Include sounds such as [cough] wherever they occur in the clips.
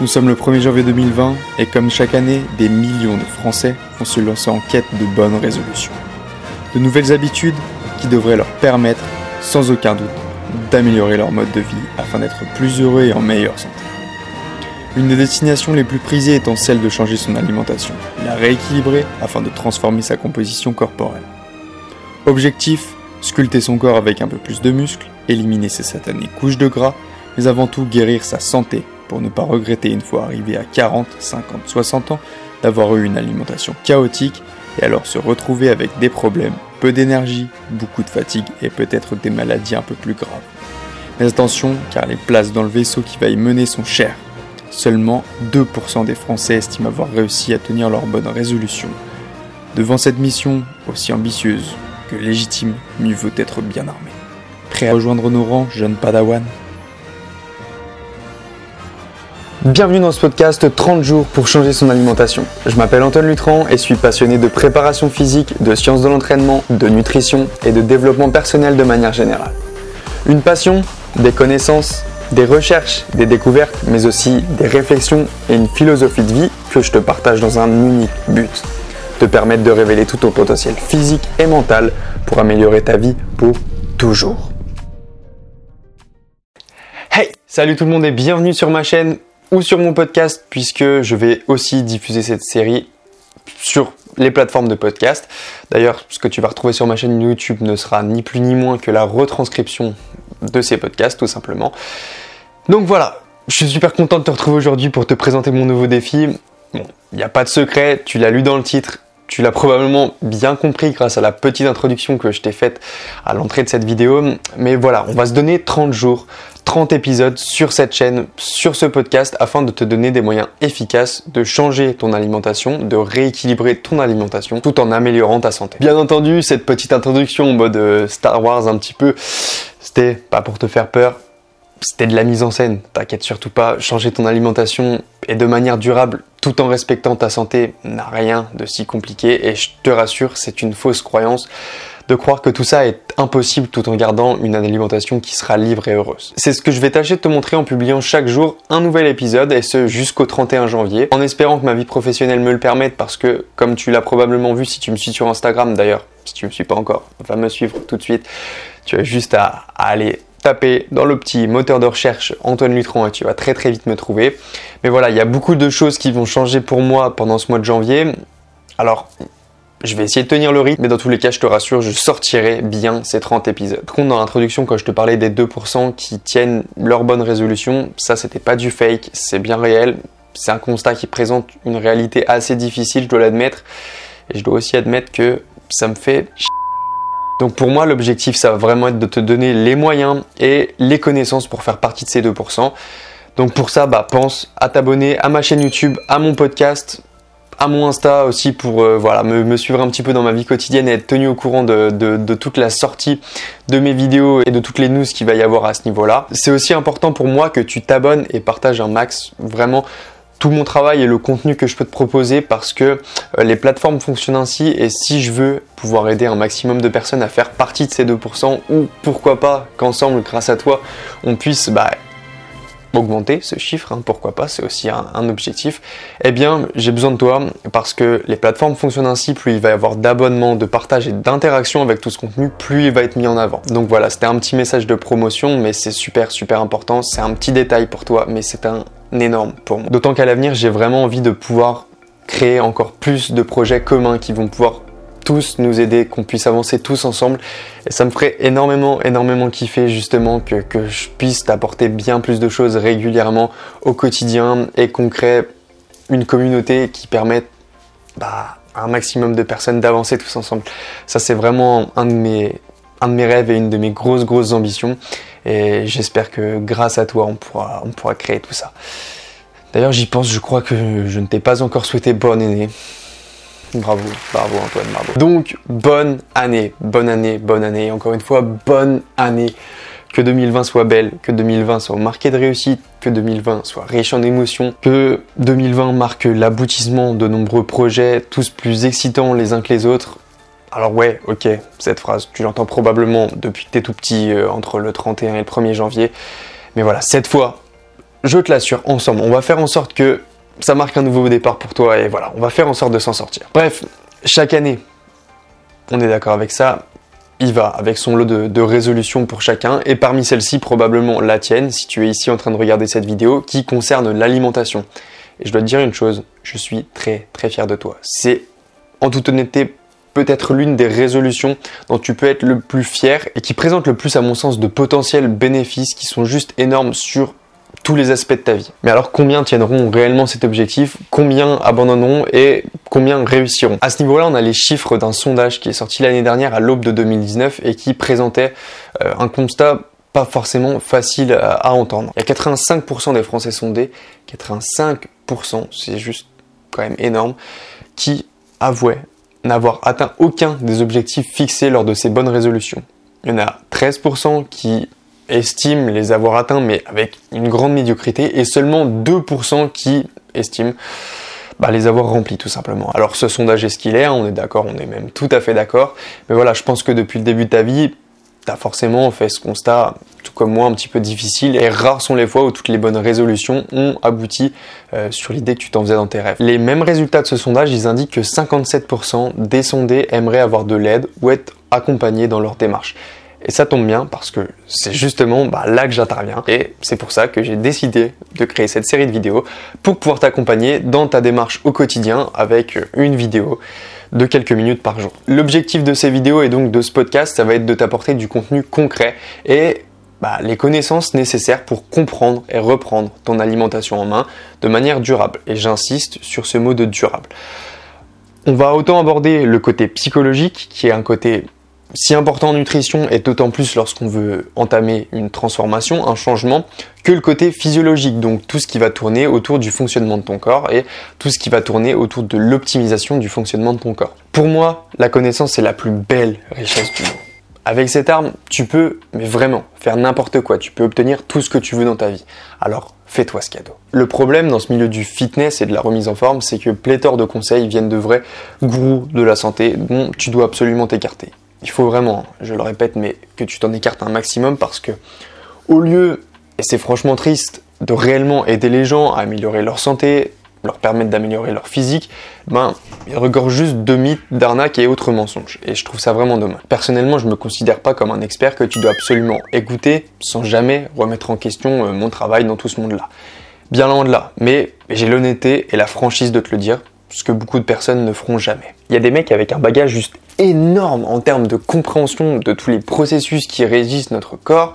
Nous sommes le 1er janvier 2020 et comme chaque année, des millions de Français vont se lancer en quête de bonnes résolutions. De nouvelles habitudes qui devraient leur permettre, sans aucun doute, d'améliorer leur mode de vie afin d'être plus heureux et en meilleure santé. Une des destinations les plus prisées étant celle de changer son alimentation, la rééquilibrer afin de transformer sa composition corporelle. Objectif, sculpter son corps avec un peu plus de muscles, éliminer ses satanées couches de gras, mais avant tout guérir sa santé pour ne pas regretter une fois arrivé à 40, 50, 60 ans d'avoir eu une alimentation chaotique et alors se retrouver avec des problèmes, peu d'énergie, beaucoup de fatigue et peut-être des maladies un peu plus graves. Mais attention, car les places dans le vaisseau qui va y mener sont chères. Seulement 2% des Français estiment avoir réussi à tenir leur bonne résolution. Devant cette mission, aussi ambitieuse que légitime, mieux vaut être bien armé. Prêt à rejoindre nos rangs, jeune padawan Bienvenue dans ce podcast 30 jours pour changer son alimentation. Je m'appelle Antoine Lutran et suis passionné de préparation physique, de sciences de l'entraînement, de nutrition et de développement personnel de manière générale. Une passion, des connaissances, des recherches, des découvertes, mais aussi des réflexions et une philosophie de vie que je te partage dans un unique but. Te permettre de révéler tout ton potentiel physique et mental pour améliorer ta vie pour toujours. Hey, salut tout le monde et bienvenue sur ma chaîne ou sur mon podcast puisque je vais aussi diffuser cette série sur les plateformes de podcast. D'ailleurs, ce que tu vas retrouver sur ma chaîne YouTube ne sera ni plus ni moins que la retranscription de ces podcasts tout simplement. Donc voilà, je suis super content de te retrouver aujourd'hui pour te présenter mon nouveau défi. Bon, il n'y a pas de secret, tu l'as lu dans le titre, tu l'as probablement bien compris grâce à la petite introduction que je t'ai faite à l'entrée de cette vidéo. Mais voilà, on va se donner 30 jours 30 épisodes sur cette chaîne, sur ce podcast, afin de te donner des moyens efficaces de changer ton alimentation, de rééquilibrer ton alimentation, tout en améliorant ta santé. Bien entendu, cette petite introduction en mode euh, Star Wars un petit peu, c'était pas pour te faire peur, c'était de la mise en scène. T'inquiète surtout pas, changer ton alimentation et de manière durable tout en respectant ta santé n'a rien de si compliqué et je te rassure, c'est une fausse croyance de croire que tout ça est impossible tout en gardant une alimentation qui sera libre et heureuse. C'est ce que je vais tâcher de te montrer en publiant chaque jour un nouvel épisode et ce jusqu'au 31 janvier en espérant que ma vie professionnelle me le permette parce que comme tu l'as probablement vu si tu me suis sur Instagram d'ailleurs, si tu me suis pas encore, va me suivre tout de suite. Tu as juste à, aller taper dans le petit moteur de recherche Antoine Lutron et tu vas très très vite me trouver. Mais voilà, il y a beaucoup de choses qui vont changer pour moi pendant ce mois de janvier. Alors, je vais essayer de tenir le rythme, mais dans tous les cas, je te rassure, je sortirai bien ces 30 épisodes. Par contre, dans l'introduction, quand je te parlais des 2% qui tiennent leur bonne résolution, ça c'était pas du fake, c'est bien réel. C'est un constat qui présente une réalité assez difficile, je dois l'admettre. Et je dois aussi admettre que ça me fait donc pour moi, l'objectif, ça va vraiment être de te donner les moyens et les connaissances pour faire partie de ces 2%. Donc pour ça, bah, pense à t'abonner à ma chaîne YouTube, à mon podcast, à mon Insta aussi pour euh, voilà, me, suivre un petit peu dans ma vie quotidienne et être tenu au courant de, toute la sortie de mes vidéos et de toutes les news qu'il va y avoir à ce niveau-là. C'est aussi important pour moi que tu t'abonnes et partages un max vraiment tout mon travail et le contenu que je peux te proposer parce que euh, les plateformes fonctionnent ainsi et si je veux pouvoir aider un maximum de personnes à faire partie de ces 2% ou pourquoi pas qu'ensemble grâce à toi on puisse bah, augmenter ce chiffre, hein, pourquoi pas, c'est aussi un, objectif, eh bien j'ai besoin de toi parce que les plateformes fonctionnent ainsi, plus il va y avoir d'abonnements, de partage et d'interaction avec tout ce contenu, plus il va être mis en avant. Donc voilà, c'était un petit message de promotion, mais c'est super super important, c'est un petit détail pour toi, mais c'est un énorme pour moi. D'autant qu'à l'avenir, j'ai vraiment envie de pouvoir créer encore plus de projets communs qui vont pouvoir tous nous aider, qu'on puisse avancer tous ensemble. Et ça me ferait énormément, énormément kiffer justement que, je puisse t'apporter bien plus de choses régulièrement au quotidien et qu'on crée une communauté qui permette bah, à un maximum de personnes d'avancer tous ensemble. Ça c'est vraiment un de mes un de mes rêves et une de mes grosses grosses ambitions et j'espère que grâce à toi on pourra, on pourra créer tout ça. D'ailleurs j'y pense, je crois que je ne t'ai pas encore souhaité bonne année. Bravo, bravo Antoine, bravo. Donc, bonne année, bonne année, bonne année. Encore une fois, bonne année. Que 2020 soit belle, que 2020 soit marqué de réussite, que 2020 soit riche en émotions, que 2020 marque l'aboutissement de nombreux projets, tous plus excitants les uns que les autres. Alors ouais, ok, cette phrase, tu l'entends probablement depuis que t'es tout petit, euh, entre le 31 et le 1er janvier. Mais voilà, cette fois, je te l'assure, ensemble, on va faire en sorte que ça marque un nouveau départ pour toi et voilà, on va faire en sorte de s'en sortir. Bref, chaque année, on est d'accord avec ça, il va avec son lot de, résolutions pour chacun et parmi celles-ci probablement la tienne si tu es ici en train de regarder cette vidéo qui concerne l'alimentation. Et je dois te dire une chose, je suis très très fier de toi. C'est en toute honnêteté peut-être l'une des résolutions dont tu peux être le plus fier et qui présente le plus à mon sens de potentiels bénéfices qui sont juste énormes sur tous les aspects de ta vie. Mais alors combien tiendront réellement cet objectif? Combien abandonneront et combien réussiront? À ce niveau-là, on a les chiffres d'un sondage qui est sorti l'année dernière à l'aube de 2019 et qui présentait euh, un constat pas forcément facile à, à entendre. Il y a 85% des Français sondés, 85%, c'est juste quand même énorme, qui avouaient n'avoir atteint aucun des objectifs fixés lors de ces bonnes résolutions. Il y en a 13% qui estiment les avoir atteints mais avec une grande médiocrité et seulement 2% qui estiment bah, les avoir remplis tout simplement. Alors ce sondage est ce qu'il est, hein, on est d'accord, on est même tout à fait d'accord, mais voilà, je pense que depuis le début de ta vie, tu as forcément fait ce constat, tout comme moi, un petit peu difficile, et rares sont les fois où toutes les bonnes résolutions ont abouti euh, sur l'idée que tu t'en faisais dans tes rêves. Les mêmes résultats de ce sondage, ils indiquent que 57% des sondés aimeraient avoir de l'aide ou être accompagnés dans leur démarche. Et ça tombe bien parce que c'est justement bah, là que j'interviens. Et c'est pour ça que j'ai décidé de créer cette série de vidéos pour pouvoir t'accompagner dans ta démarche au quotidien avec une vidéo de quelques minutes par jour. L'objectif de ces vidéos et donc de ce podcast, ça va être de t'apporter du contenu concret et bah, les connaissances nécessaires pour comprendre et reprendre ton alimentation en main de manière durable. Et j'insiste sur ce mot de durable. On va autant aborder le côté psychologique, qui est un côté si important en nutrition et d'autant plus lorsqu'on veut entamer une transformation, un changement, que le côté physiologique, donc tout ce qui va tourner autour du fonctionnement de ton corps et tout ce qui va tourner autour de l'optimisation du fonctionnement de ton corps. Pour moi, la connaissance est la plus belle richesse du monde. Avec cette arme, tu peux, mais vraiment, faire n'importe quoi. Tu peux obtenir tout ce que tu veux dans ta vie. Alors, fais-toi ce cadeau. Le problème dans ce milieu du fitness et de la remise en forme, c'est que pléthore de conseils viennent de vrais gourous de la santé dont tu dois absolument t'écarter il faut vraiment, je le répète, mais que tu t'en écartes un maximum parce que au lieu, et c'est franchement triste, de réellement aider les gens à améliorer leur santé, leur permettre d'améliorer leur physique, ben, ils regorgent juste de mythes, d'arnaques et autres mensonges. Et je trouve ça vraiment dommage. Personnellement, je me considère pas comme un expert que tu dois absolument écouter sans jamais remettre en question euh, mon travail dans tout ce monde-là. Bien loin de là. Mais j'ai l'honnêteté et la franchise de te le dire, ce que beaucoup de personnes ne feront jamais. Il y a des mecs avec un bagage juste énorme en termes de compréhension de tous les processus qui régissent notre corps,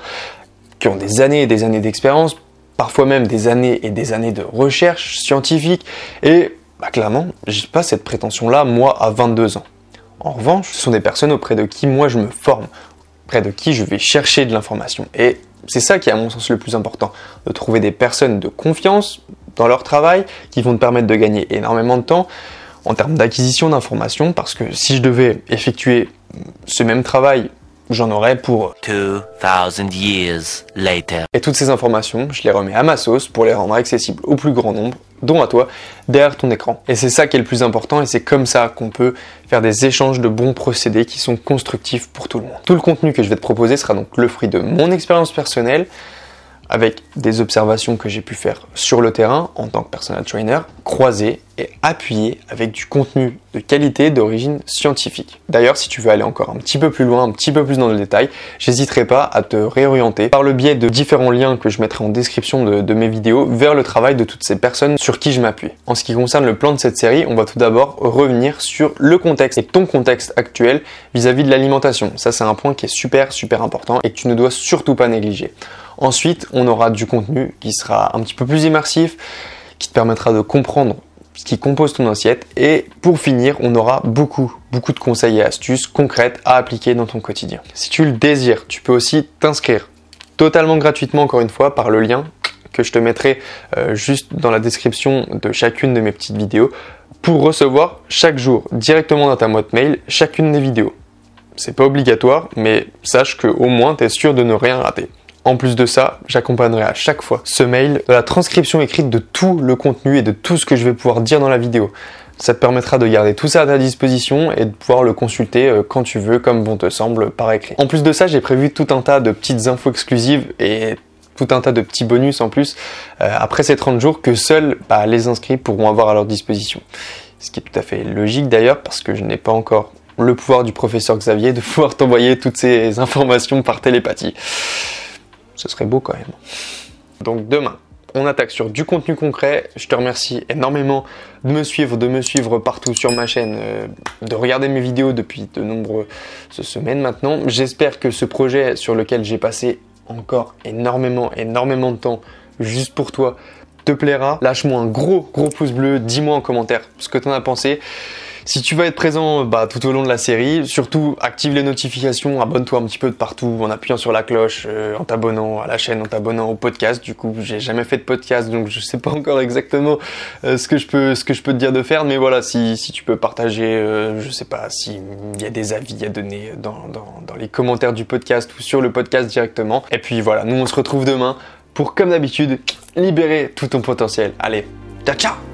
qui ont des années et des années d'expérience, parfois même des années et des années de recherche scientifique, et bah, clairement, j'ai pas cette prétention-là, moi, à 22 ans. En revanche, ce sont des personnes auprès de qui moi je me forme, auprès de qui je vais chercher de l'information. Et c'est ça qui est à mon sens le plus important, de trouver des personnes de confiance dans leur travail, qui vont te permettre de gagner énormément de temps, en termes d'acquisition d'informations, parce que si je devais effectuer ce même travail, j'en aurais pour 2000 years later. Et toutes ces informations, je les remets à ma sauce pour les rendre accessibles au plus grand nombre, dont à toi, derrière ton écran. Et c'est ça qui est le plus important, et c'est comme ça qu'on peut faire des échanges de bons procédés qui sont constructifs pour tout le monde. Tout le contenu que je vais te proposer sera donc le fruit de mon expérience personnelle, avec des observations que j'ai pu faire sur le terrain en tant que personal trainer, croisées et appuyées avec du contenu de qualité d'origine scientifique. D'ailleurs, si tu veux aller encore un petit peu plus loin, un petit peu plus dans le détail, j'hésiterai pas à te réorienter par le biais de différents liens que je mettrai en description de, mes vidéos vers le travail de toutes ces personnes sur qui je m'appuie. En ce qui concerne le plan de cette série, on va tout d'abord revenir sur le contexte et ton contexte actuel vis-à-vis -vis de l'alimentation. Ça, c'est un point qui est super, super important et que tu ne dois surtout pas négliger. Ensuite, on aura du contenu qui sera un petit peu plus immersif, qui te permettra de comprendre ce qui compose ton assiette. Et pour finir, on aura beaucoup, beaucoup de conseils et astuces concrètes à appliquer dans ton quotidien. Si tu le désires, tu peux aussi t'inscrire totalement gratuitement, encore une fois, par le lien que je te mettrai euh, juste dans la description de chacune de mes petites vidéos pour recevoir chaque jour directement dans ta boîte mail chacune des vidéos. C'est pas obligatoire, mais sache que au moins tu es sûr de ne rien rater. En plus de ça, j'accompagnerai à chaque fois ce mail la transcription écrite de tout le contenu et de tout ce que je vais pouvoir dire dans la vidéo. Ça te permettra de garder tout ça à ta disposition et de pouvoir le consulter euh, quand tu veux, comme bon te semble, par écrit. En plus de ça, j'ai prévu tout un tas de petites infos exclusives et tout un tas de petits bonus en plus euh, après ces 30 jours que seuls bah, les inscrits pourront avoir à leur disposition. Ce qui est tout à fait logique d'ailleurs parce que je n'ai pas encore le pouvoir du professeur Xavier de [laughs] pouvoir t'envoyer toutes ces informations par télépathie. Ce serait beau quand même. Donc demain, on attaque sur du contenu concret. Je te remercie énormément de me suivre, de me suivre partout sur ma chaîne, euh, de regarder mes vidéos depuis de nombreuses semaines maintenant. J'espère que ce projet sur lequel j'ai passé encore énormément, énormément de temps juste pour toi te plaira. Lâche-moi un gros, gros pouce bleu. Dis-moi en commentaire ce que tu en as pensé. Si tu vas être présent bah, tout au long de la série, surtout active les notifications, abonne-toi un petit peu de partout en appuyant sur la cloche, euh, en t'abonnant à la chaîne, en t'abonnant au podcast. Du coup, j'ai jamais fait de podcast, donc je sais pas encore exactement euh, ce que je peux te dire de faire, mais voilà, si, tu peux partager, euh, je sais pas, s'il y a des avis à donner dans les commentaires du podcast ou sur le podcast directement. Et puis voilà, nous on se retrouve demain pour comme d'habitude libérer tout ton potentiel. Allez, ciao ciao